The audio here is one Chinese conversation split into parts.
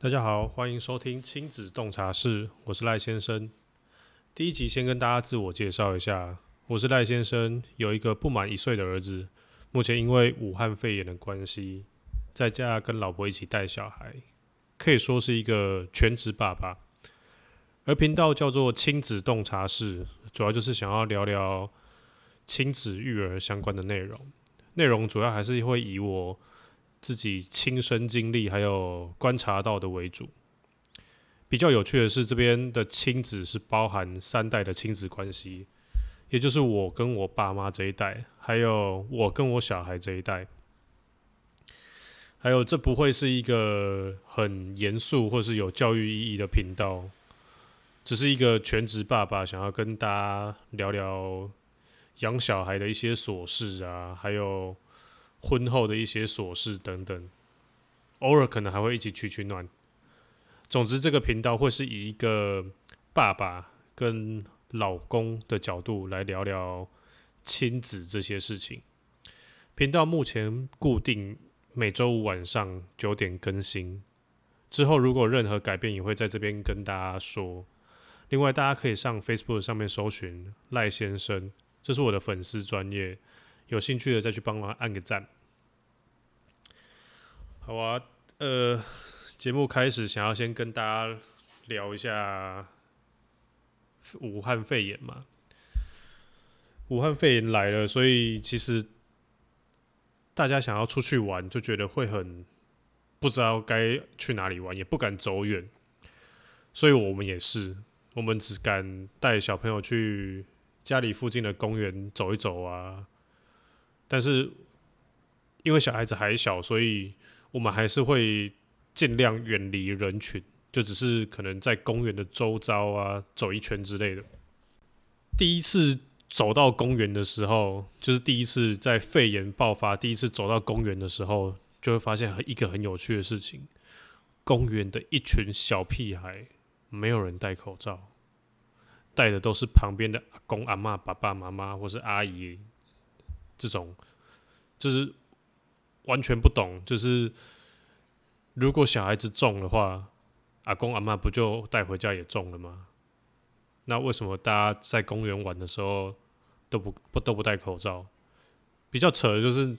大家好，欢迎收听亲子洞察室，我是赖先生。第一集先跟大家自我介绍一下，我是赖先生，有一个不满一岁的儿子，目前因为武汉肺炎的关系，在家跟老婆一起带小孩，可以说是一个全职爸爸。而频道叫做亲子洞察室，主要就是想要聊聊亲子育儿相关的内容，内容主要还是会以我。自己亲身经历还有观察到的为主。比较有趣的是，这边的亲子是包含三代的亲子关系，也就是我跟我爸妈这一代，还有我跟我小孩这一代。还有，这不会是一个很严肃或是有教育意义的频道，只是一个全职爸爸想要跟大家聊聊养小孩的一些琐事啊，还有。婚后的一些琐事等等，偶尔可能还会一起取取暖。总之，这个频道会是以一个爸爸跟老公的角度来聊聊亲子这些事情。频道目前固定每周五晚上九点更新，之后如果任何改变，也会在这边跟大家说。另外，大家可以上 Facebook 上面搜寻赖先生，这是我的粉丝专业。有兴趣的再去帮忙按个赞。好啊，呃，节目开始，想要先跟大家聊一下武汉肺炎嘛。武汉肺炎来了，所以其实大家想要出去玩，就觉得会很不知道该去哪里玩，也不敢走远。所以我们也是，我们只敢带小朋友去家里附近的公园走一走啊。但是，因为小孩子还小，所以我们还是会尽量远离人群，就只是可能在公园的周遭啊走一圈之类的。第一次走到公园的时候，就是第一次在肺炎爆发，第一次走到公园的时候，就会发现一个很有趣的事情：公园的一群小屁孩，没有人戴口罩，戴的都是旁边的阿公、阿妈、爸爸妈妈或是阿姨。这种就是完全不懂，就是如果小孩子中的话，阿公阿妈不就带回家也中了吗？那为什么大家在公园玩的时候都不不都不戴口罩？比较扯的就是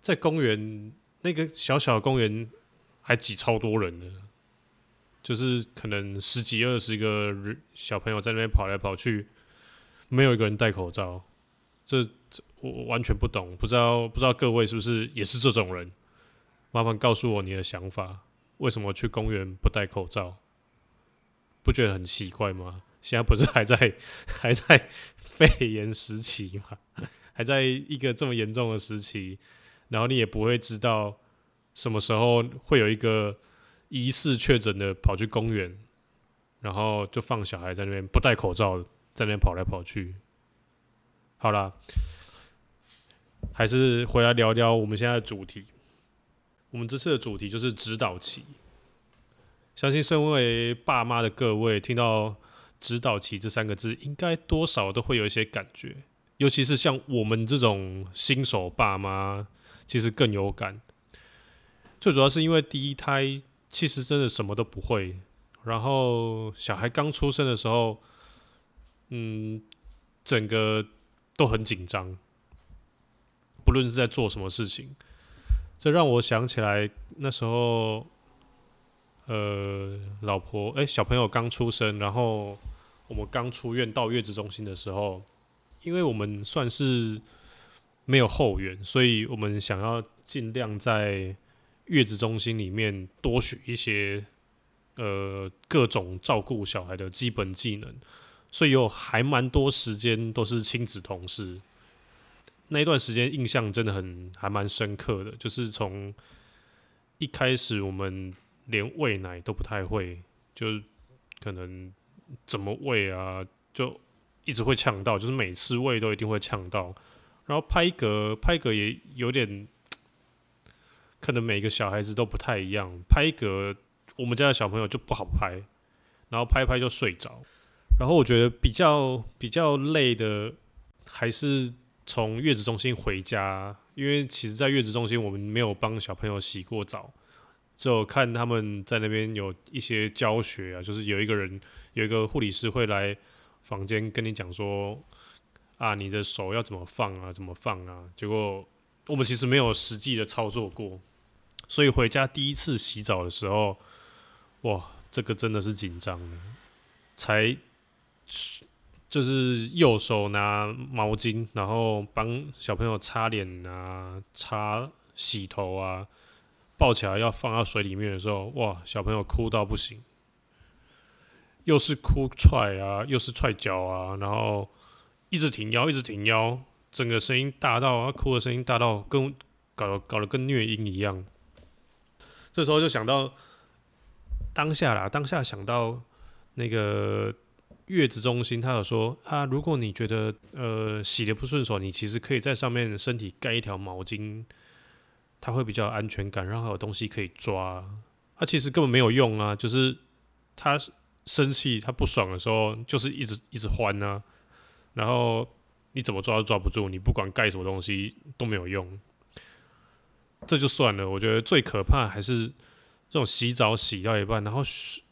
在公园那个小小的公园还挤超多人的，就是可能十几二十个小朋友在那边跑来跑去，没有一个人戴口罩，这。我完全不懂，不知道不知道各位是不是也是这种人？麻烦告诉我你的想法，为什么去公园不戴口罩？不觉得很奇怪吗？现在不是还在 还在肺炎时期吗？还在一个这么严重的时期，然后你也不会知道什么时候会有一个疑似确诊的跑去公园，然后就放小孩在那边不戴口罩，在那边跑来跑去。好了。还是回来聊聊我们现在的主题。我们这次的主题就是指导期。相信身为爸妈的各位听到“指导期”这三个字，应该多少都会有一些感觉。尤其是像我们这种新手爸妈，其实更有感。最主要是因为第一胎其实真的什么都不会，然后小孩刚出生的时候，嗯，整个都很紧张。不论是在做什么事情，这让我想起来那时候，呃，老婆哎，小朋友刚出生，然后我们刚出院到月子中心的时候，因为我们算是没有后援，所以我们想要尽量在月子中心里面多学一些呃各种照顾小孩的基本技能，所以有还蛮多时间都是亲子同事。那一段时间印象真的很还蛮深刻的，就是从一开始我们连喂奶都不太会，就可能怎么喂啊，就一直会呛到，就是每次喂都一定会呛到。然后拍嗝，拍嗝也有点，可能每个小孩子都不太一样。拍嗝，我们家的小朋友就不好拍，然后拍拍就睡着。然后我觉得比较比较累的还是。从月子中心回家，因为其实，在月子中心我们没有帮小朋友洗过澡，只有看他们在那边有一些教学啊，就是有一个人有一个护理师会来房间跟你讲说啊，你的手要怎么放啊，怎么放啊。结果我们其实没有实际的操作过，所以回家第一次洗澡的时候，哇，这个真的是紧张的，才。就是右手拿毛巾，然后帮小朋友擦脸啊、擦洗头啊，抱起来要放到水里面的时候，哇，小朋友哭到不行，又是哭踹啊，又是踹脚啊，然后一直挺腰，一直挺腰，整个声音大到，他哭的声音大到跟搞得搞得跟虐婴一样。这时候就想到当下啦，当下想到那个。月子中心，他有说啊，如果你觉得呃洗的不顺手，你其实可以在上面身体盖一条毛巾，它会比较安全感，然后有东西可以抓。他其实根本没有用啊，就是他生气、他不爽的时候，就是一直一直欢啊，然后你怎么抓都抓不住，你不管盖什么东西都没有用。这就算了，我觉得最可怕还是这种洗澡洗到一半，然后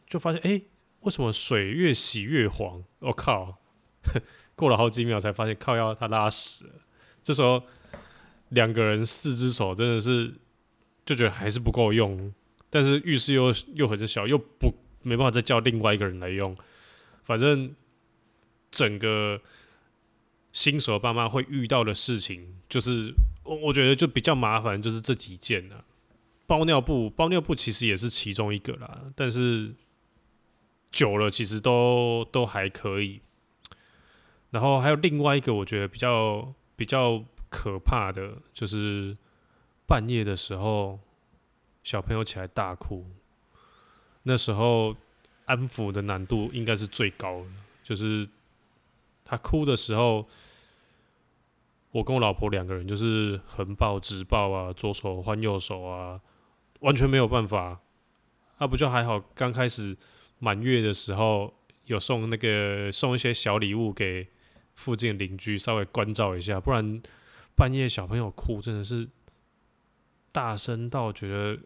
就发现哎。为什么水越洗越黄？我靠！过了好几秒才发现靠腰他拉屎了。这时候两个人四只手真的是就觉得还是不够用，但是浴室又又很小，又不没办法再叫另外一个人来用。反正整个新手爸妈会遇到的事情，就是我我觉得就比较麻烦，就是这几件呢。包尿布，包尿布其实也是其中一个啦，但是。久了其实都都还可以，然后还有另外一个我觉得比较比较可怕的就是半夜的时候小朋友起来大哭，那时候安抚的难度应该是最高的，就是他哭的时候，我跟我老婆两个人就是横抱直抱啊，左手换右手啊，完全没有办法，那不就还好刚开始。满月的时候有送那个送一些小礼物给附近邻居，稍微关照一下，不然半夜小朋友哭真的是大声到觉得，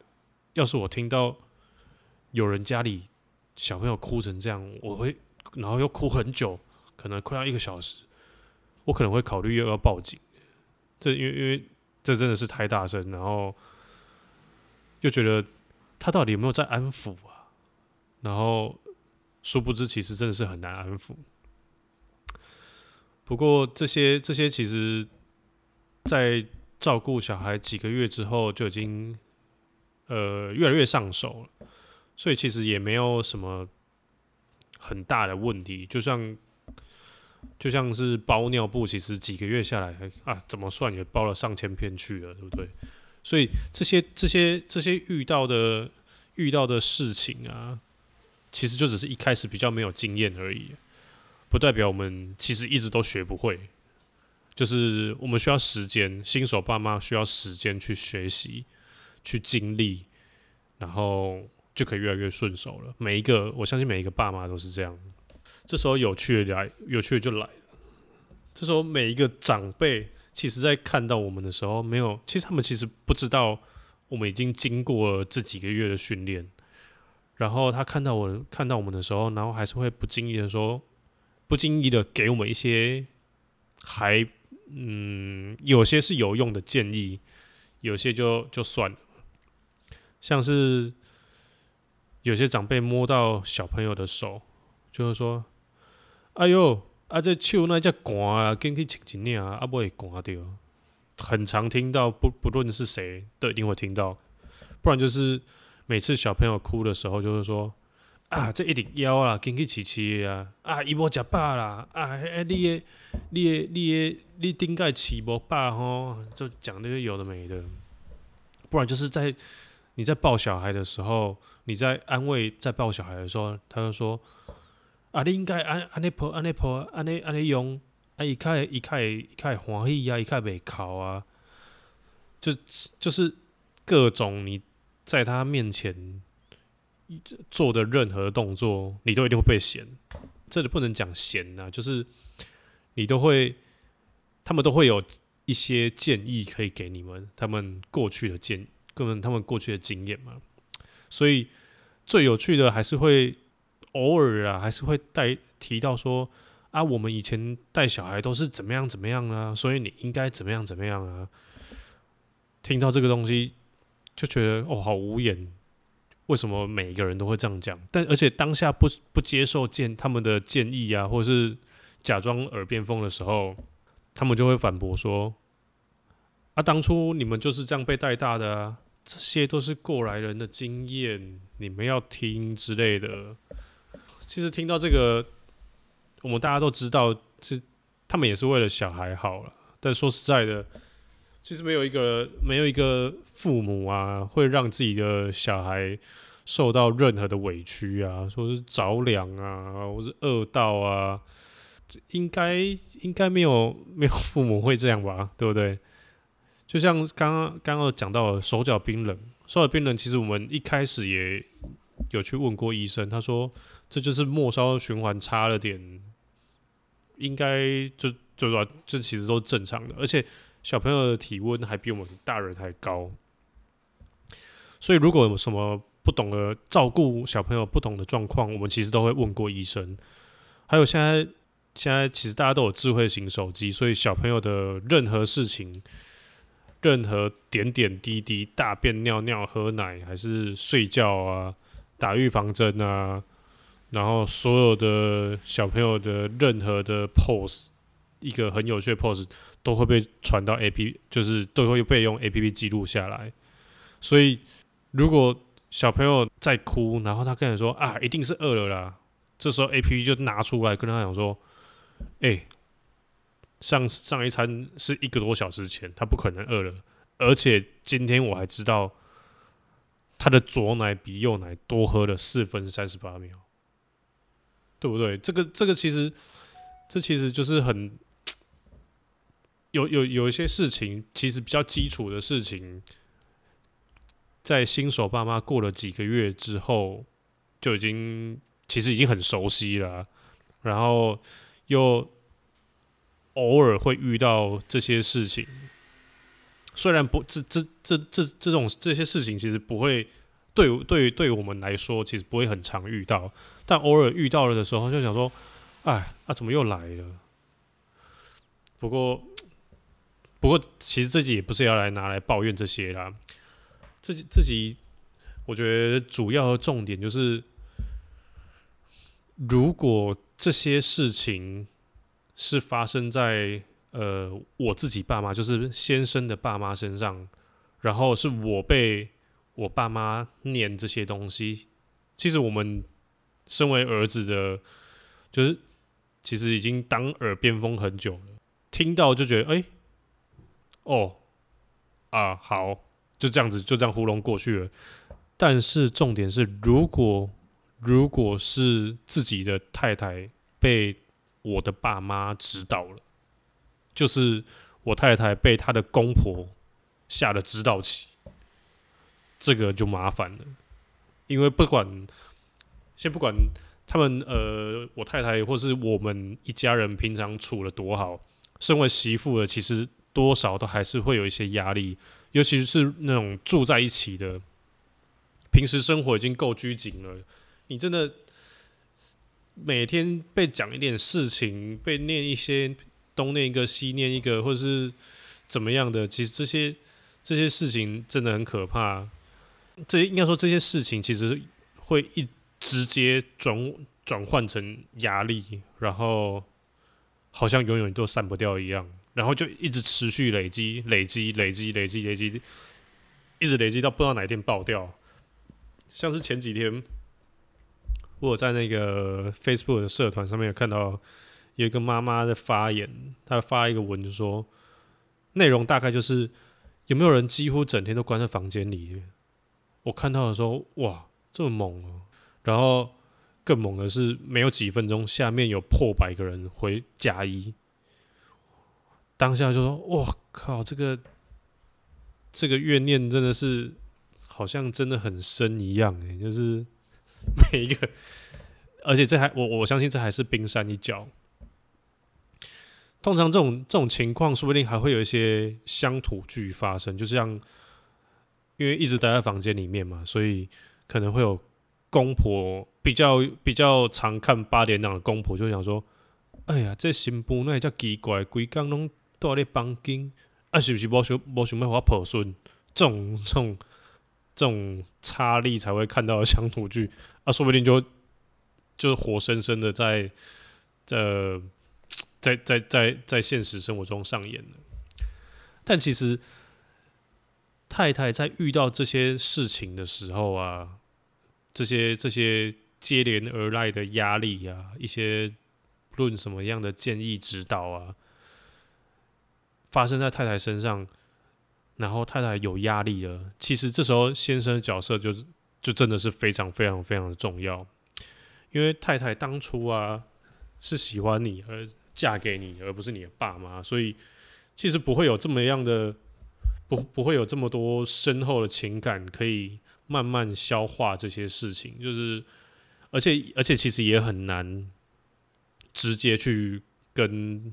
要是我听到有人家里小朋友哭成这样，我会然后又哭很久，可能快要一个小时，我可能会考虑又要报警。这因为因为这真的是太大声，然后又觉得他到底有没有在安抚？然后，殊不知，其实真的是很难安抚。不过，这些这些，其实，在照顾小孩几个月之后，就已经呃越来越上手了。所以，其实也没有什么很大的问题。就像就像是包尿布，其实几个月下来啊，怎么算也包了上千片去了，对不对？所以，这些这些这些遇到的遇到的事情啊。其实就只是一开始比较没有经验而已，不代表我们其实一直都学不会。就是我们需要时间，新手爸妈需要时间去学习、去经历，然后就可以越来越顺手了。每一个，我相信每一个爸妈都是这样。这时候有趣的来，有趣的就来了。这时候每一个长辈，其实在看到我们的时候，没有，其实他们其实不知道我们已经经过了这几个月的训练。然后他看到我看到我们的时候，然后还是会不经意的说，不经意的给我们一些还嗯有些是有用的建议，有些就就算了。像是有些长辈摸到小朋友的手，就是说：“哎呦，啊这手那叫寒啊，赶紧请请领啊，啊不会寒掉。”很常听到，不不论是谁都一定会听到，不然就是。每次小朋友哭的时候，就是说啊，这一顶腰啊，紧去起起啊，啊，伊无食饱啦，啊，哎，你诶，你诶，你诶，你顶盖起无饱吼，就讲那些有的没的。不然就是在你在抱小孩的时候，你在安慰在抱小孩的时候，他就说啊，你应该安安尼抱，安尼抱，安尼安尼用，啊，伊开伊开伊开欢喜啊，伊较袂哭啊，就就是各种你。在他面前做的任何动作，你都一定会被嫌。这里不能讲嫌呐，就是你都会，他们都会有一些建议可以给你们，他们过去的建，根本他们过去的经验嘛。所以最有趣的还是会偶尔啊，还是会带提到说啊，我们以前带小孩都是怎么样怎么样啊，所以你应该怎么样怎么样啊。听到这个东西就觉得哦，好无言。为什么每一个人都会这样讲？但而且当下不不接受建他们的建议啊，或者是假装耳边风的时候，他们就会反驳说。啊，当初你们就是这样被带大的啊，这些都是过来人的经验，你们要听之类的。其实听到这个，我们大家都知道，这他们也是为了小孩好了。但说实在的，其实没有一个没有一个父母啊，会让自己的小孩受到任何的委屈啊，说是着凉啊，或是饿到啊，应该应该没有没有父母会这样吧，对不对？就像刚刚刚刚讲到手脚冰冷，手脚冰冷，其实我们一开始也有去问过医生，他说这就是末梢循环差了点，应该就就说这其实都正常的，而且小朋友的体温还比我们大人还高，所以如果有什么不懂的照顾小朋友不懂的状况，我们其实都会问过医生。还有现在现在其实大家都有智慧型手机，所以小朋友的任何事情。任何点点滴滴，大便、尿尿、喝奶，还是睡觉啊，打预防针啊，然后所有的小朋友的任何的 pose，一个很有趣的 pose，都会被传到 A P，就是都会被用 A P P 记录下来。所以，如果小朋友在哭，然后他跟你说啊，一定是饿了啦，这时候 A P P 就拿出来跟他讲说，哎。上上一餐是一个多小时前，他不可能饿了。而且今天我还知道，他的左奶比右奶多喝了四分三十八秒，对不对？这个这个其实，这其实就是很有有有一些事情，其实比较基础的事情，在新手爸妈过了几个月之后，就已经其实已经很熟悉了，然后又。偶尔会遇到这些事情，虽然不这这这这这种这些事情其实不会对对对我们来说其实不会很常遇到，但偶尔遇到了的时候就想说，哎，那怎么又来了？不过不过其实自己也不是要来拿来抱怨这些啦，自己自己我觉得主要的重点就是，如果这些事情。是发生在呃我自己爸妈，就是先生的爸妈身上，然后是我被我爸妈念这些东西。其实我们身为儿子的，就是其实已经当耳边风很久了，听到就觉得哎，哦啊好，就这样子就这样糊弄过去了。但是重点是，如果如果是自己的太太被。我的爸妈知道了，就是我太太被她的公婆下了指导棋，这个就麻烦了。因为不管先不管他们呃，我太太或是我们一家人平常处了多好，身为媳妇的，其实多少都还是会有一些压力，尤其是那种住在一起的，平时生活已经够拘谨了，你真的。每天被讲一点事情，被念一些东念一个西念一个，或者是怎么样的，其实这些这些事情真的很可怕。这应该说这些事情其实会一直接转转换成压力，然后好像永远都散不掉一样，然后就一直持续累积、累积、累积、累积、累积，一直累积到不知道哪一天爆掉。像是前几天。我在那个 Facebook 的社团上面有看到有一个妈妈的发言，她发一个文就说，内容大概就是有没有人几乎整天都关在房间里？我看到的时候，哇，这么猛哦！然后更猛的是，没有几分钟，下面有破百个人回加一，当下就说，哇靠，这个这个怨念真的是好像真的很深一样诶，就是。每一个，而且这还我我相信这还是冰山一角。通常这种这种情况，说不定还会有一些乡土剧发生。就像因为一直待在房间里面嘛，所以可能会有公婆比较比较常看八点档的公婆，就想说：“哎呀，这新妇那也叫奇怪，规工拢住咧房间，啊，是不是无想无想要我抱孙？”这种这种这种差力才会看到乡土剧啊，说不定就就是活生生的在呃在在在在现实生活中上演。但其实太太在遇到这些事情的时候啊，这些这些接连而来的压力啊，一些论什么样的建议指导啊，发生在太太身上。然后太太有压力了，其实这时候先生的角色就就真的是非常非常非常的重要，因为太太当初啊是喜欢你而嫁给你，而不是你的爸妈，所以其实不会有这么样的不不会有这么多深厚的情感可以慢慢消化这些事情，就是而且而且其实也很难直接去跟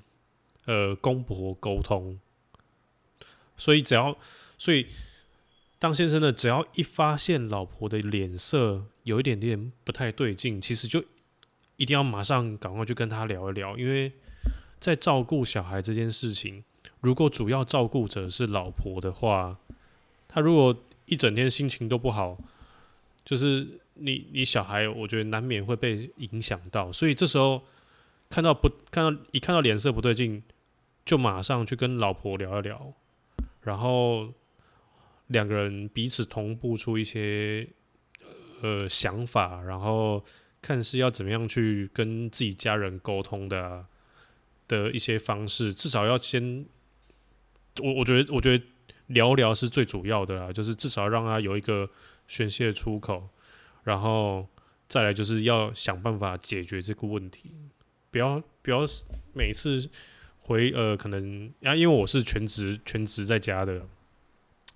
呃公婆沟通。所以只要，所以当先生呢，只要一发现老婆的脸色有一点点不太对劲，其实就一定要马上赶快去跟他聊一聊，因为在照顾小孩这件事情，如果主要照顾者是老婆的话，他如果一整天心情都不好，就是你你小孩，我觉得难免会被影响到。所以这时候看到不看到一看到脸色不对劲，就马上去跟老婆聊一聊。然后两个人彼此同步出一些呃想法，然后看是要怎么样去跟自己家人沟通的的一些方式，至少要先我我觉得我觉得聊聊是最主要的啦，就是至少让他有一个宣泄出口，然后再来就是要想办法解决这个问题，不要不要每次。回呃，可能啊，因为我是全职全职在家的，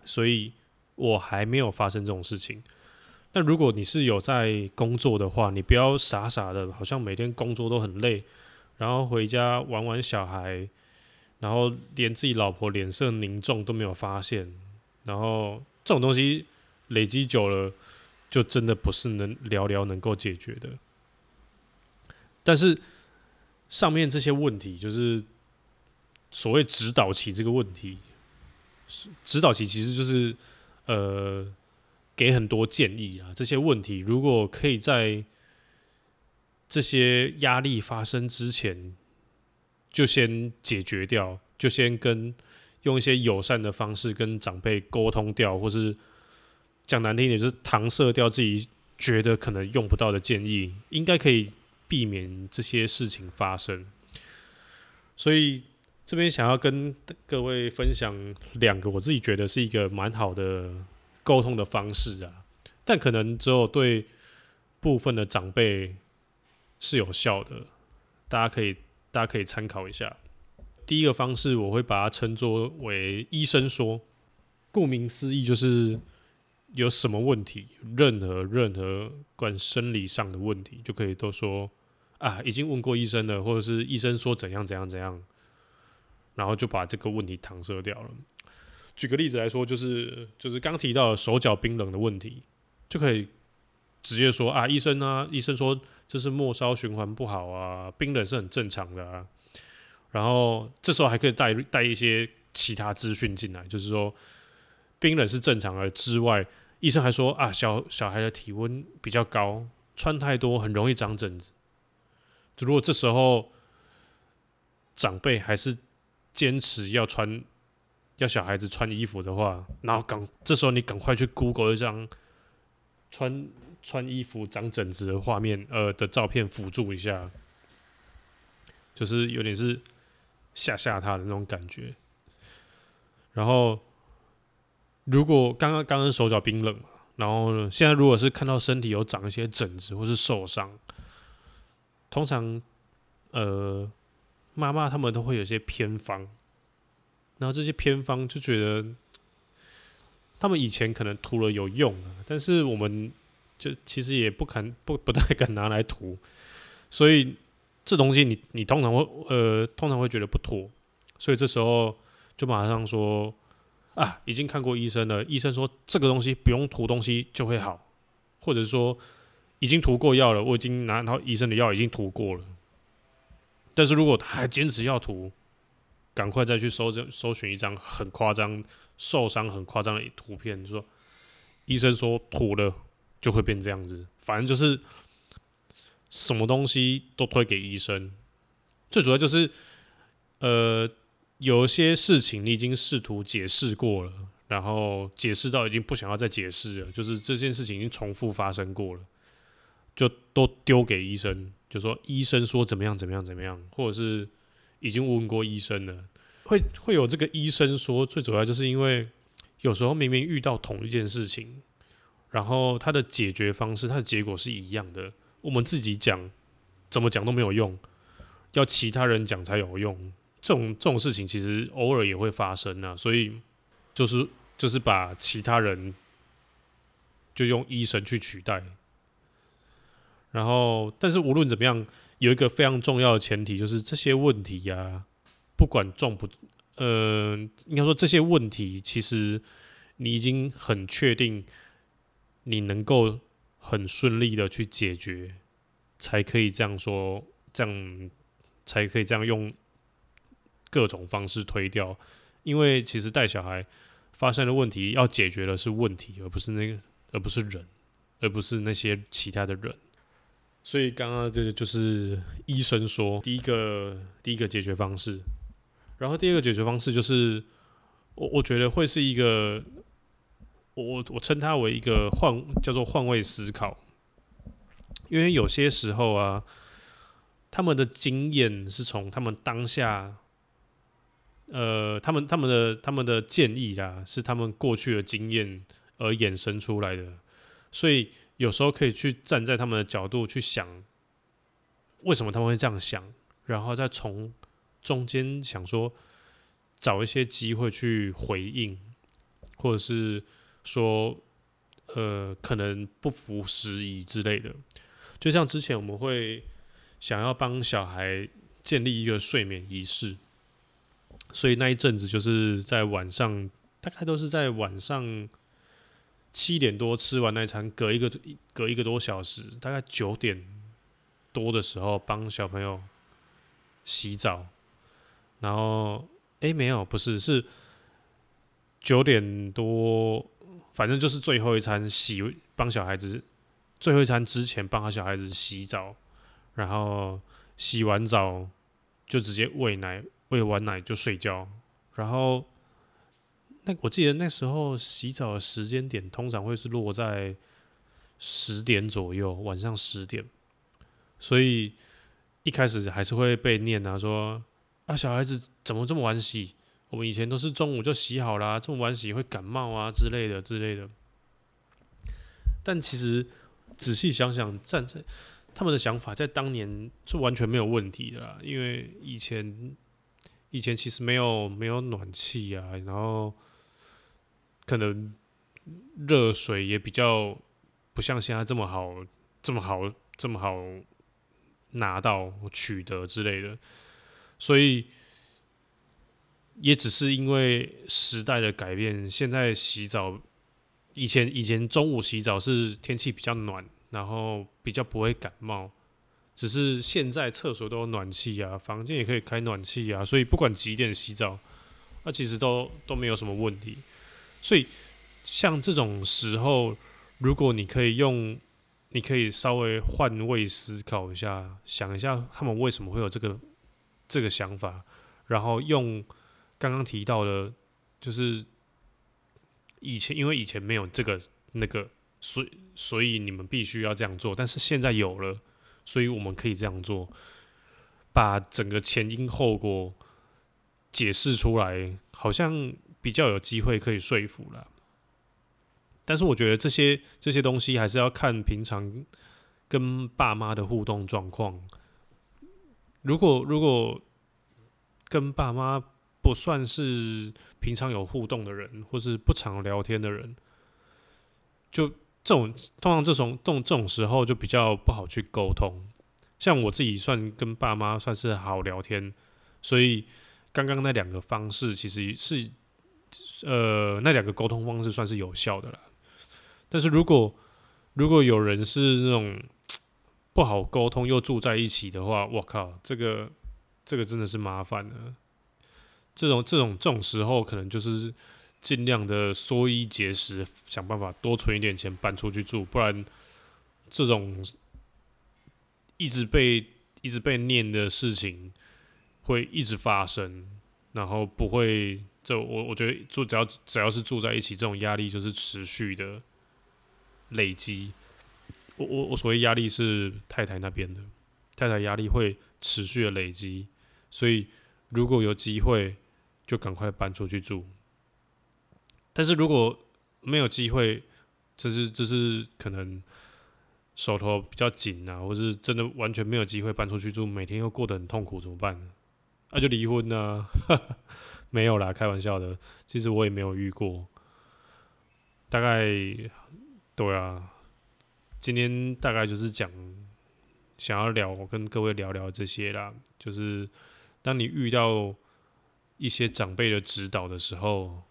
所以我还没有发生这种事情。那如果你是有在工作的话，你不要傻傻的，好像每天工作都很累，然后回家玩玩小孩，然后连自己老婆脸色凝重都没有发现，然后这种东西累积久了，就真的不是能聊聊能够解决的。但是上面这些问题就是。所谓指导期这个问题，指导期其实就是呃给很多建议啊。这些问题如果可以在这些压力发生之前就先解决掉，就先跟用一些友善的方式跟长辈沟通掉，或是讲难听点就是搪塞掉自己觉得可能用不到的建议，应该可以避免这些事情发生。所以。这边想要跟各位分享两个我自己觉得是一个蛮好的沟通的方式啊，但可能只有对部分的长辈是有效的，大家可以大家可以参考一下。第一个方式我会把它称作为医生说，顾名思义就是有什么问题，任何任何关生理上的问题，就可以都说啊，已经问过医生了，或者是医生说怎样怎样怎样。然后就把这个问题搪塞掉了。举个例子来说，就是就是刚提到手脚冰冷的问题，就可以直接说啊，医生啊，医生说这是末梢循环不好啊，冰冷是很正常的啊。然后这时候还可以带带一些其他资讯进来，就是说冰冷是正常的之外，医生还说啊，小小孩的体温比较高，穿太多很容易长疹子。如果这时候长辈还是坚持要穿，要小孩子穿衣服的话，然后赶这时候你赶快去 Google 一张穿穿衣服长疹子的画面，呃的照片辅助一下，就是有点是吓吓他的那种感觉。然后如果刚刚刚刚手脚冰冷，然后现在如果是看到身体有长一些疹子或是受伤，通常呃。妈妈他们都会有些偏方，然后这些偏方就觉得他们以前可能涂了有用，但是我们就其实也不肯不不太敢拿来涂，所以这东西你你通常会呃通常会觉得不妥，所以这时候就马上说啊已经看过医生了，医生说这个东西不用涂东西就会好，或者说已经涂过药了，我已经拿到医生的药已经涂过了，但是如果他还坚持要涂，赶快再去搜这搜寻一张很夸张、受伤很夸张的图片，就说医生说涂了就会变这样子，反正就是什么东西都推给医生，最主要就是呃。有些事情你已经试图解释过了，然后解释到已经不想要再解释了，就是这件事情已经重复发生过了，就都丢给医生，就说医生说怎么样怎么样怎么样，或者是已经问过医生了，会会有这个医生说，最主要就是因为有时候明明遇到同一件事情，然后他的解决方式、他的结果是一样的，我们自己讲怎么讲都没有用，要其他人讲才有用。这种这种事情其实偶尔也会发生啊，所以就是就是把其他人就用医生去取代，然后但是无论怎么样，有一个非常重要的前提就是这些问题呀，不管重不呃，应该说这些问题其实你已经很确定你能够很顺利的去解决，才可以这样说，这样才可以这样用。各种方式推掉，因为其实带小孩发生的问题要解决的是问题，而不是那个，而不是人，而不是那些其他的人。所以刚刚这个就是医生说第一个第一个解决方式，然后第二个解决方式就是我我觉得会是一个，我我我称它为一个换叫做换位思考，因为有些时候啊，他们的经验是从他们当下。呃，他们他们的他们的建议啦，是他们过去的经验而衍生出来的，所以有时候可以去站在他们的角度去想，为什么他们会这样想，然后再从中间想说，找一些机会去回应，或者是说，呃，可能不符时宜之类的。就像之前我们会想要帮小孩建立一个睡眠仪式。所以那一阵子就是在晚上，大概都是在晚上七点多吃完那餐，隔一个隔一个多小时，大概九点多的时候帮小朋友洗澡，然后哎没有，不是是九点多，反正就是最后一餐洗帮小孩子最后一餐之前帮他小孩子洗澡，然后洗完澡就直接喂奶。喂完奶就睡觉，然后那我记得那时候洗澡的时间点通常会是落在十点左右，晚上十点，所以一开始还是会被念啊，说啊小孩子怎么这么晚洗？我们以前都是中午就洗好啦，这么晚洗会感冒啊之类的之类的。但其实仔细想想，站在他们的想法，在当年是完全没有问题的啦，因为以前。以前其实没有没有暖气啊，然后可能热水也比较不像现在这么好这么好这么好拿到取得之类的，所以也只是因为时代的改变，现在洗澡以前以前中午洗澡是天气比较暖，然后比较不会感冒。只是现在厕所都有暖气啊，房间也可以开暖气啊，所以不管几点洗澡，那其实都都没有什么问题。所以像这种时候，如果你可以用，你可以稍微换位思考一下，想一下他们为什么会有这个这个想法，然后用刚刚提到的，就是以前因为以前没有这个那个，所所以你们必须要这样做，但是现在有了。所以我们可以这样做，把整个前因后果解释出来，好像比较有机会可以说服了。但是我觉得这些这些东西还是要看平常跟爸妈的互动状况。如果如果跟爸妈不算是平常有互动的人，或是不常聊天的人，就。这种通常这种这种这种时候就比较不好去沟通。像我自己算跟爸妈算是好聊天，所以刚刚那两个方式其实是呃那两个沟通方式算是有效的了。但是如果如果有人是那种不好沟通又住在一起的话，我靠，这个这个真的是麻烦了。这种这种这种时候，可能就是尽量的缩衣节食，想办法多存一点钱搬出去住，不然这种一直被一直被念的事情会一直发生，然后不会。就我我觉得住只要只要是住在一起，这种压力就是持续的累积。我我我所谓压力是太太那边的，太太压力会持续的累积，所以如果有机会，就赶快搬出去住。但是如果没有机会，这是这是可能手头比较紧啊，或是真的完全没有机会搬出去住，每天又过得很痛苦，怎么办呢？那就离婚呢？没有啦，开玩笑的。其实我也没有遇过。大概对啊，今天大概就是讲想要聊，我跟各位聊聊这些啦。就是当你遇到一些长辈的指导的时候，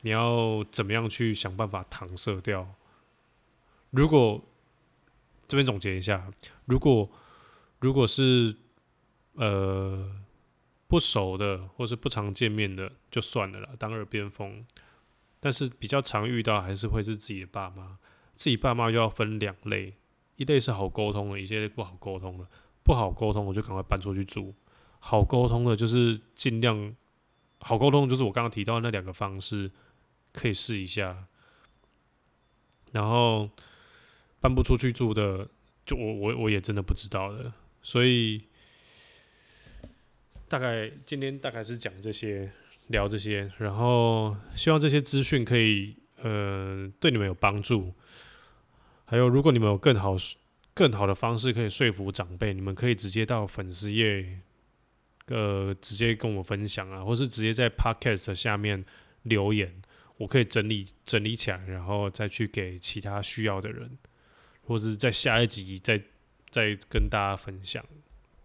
你要怎么样去想办法搪塞掉？如果这边总结一下，如果如果是呃。不熟的或是不常见面的就算了啦，当耳边风。但是比较常遇到还是会是自己的爸妈，自己爸妈就要分两类，一类是好沟通的，一些不好沟通的。不好沟通我就赶快搬出去住，好沟通的就是尽量好沟通，就是我刚刚提到那两个方式可以试一下。然后搬不出去住的，就我我我也真的不知道的，所以。大概今天大概是讲这些，聊这些，然后希望这些资讯可以呃对你们有帮助。还有，如果你们有更好更好的方式可以说服长辈，你们可以直接到粉丝页，呃，直接跟我分享啊，或是直接在 Podcast 下面留言，我可以整理整理起来，然后再去给其他需要的人，或者在下一集再再跟大家分享。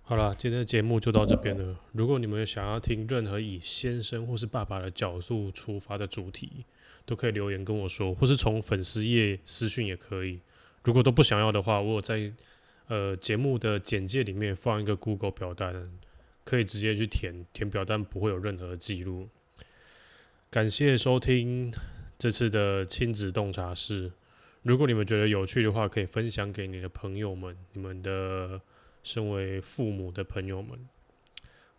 好了，今天的节目就到这边了。如果你们想要听任何以先生或是爸爸的角度出发的主题，都可以留言跟我说，或是从粉丝页私讯也可以。如果都不想要的话，我有在呃节目的简介里面放一个 Google 表单，可以直接去填，填表单不会有任何记录。感谢收听这次的亲子洞察室。如果你们觉得有趣的话，可以分享给你的朋友们，你们的。身为父母的朋友们，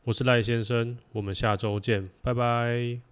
我是赖先生，我们下周见，拜拜。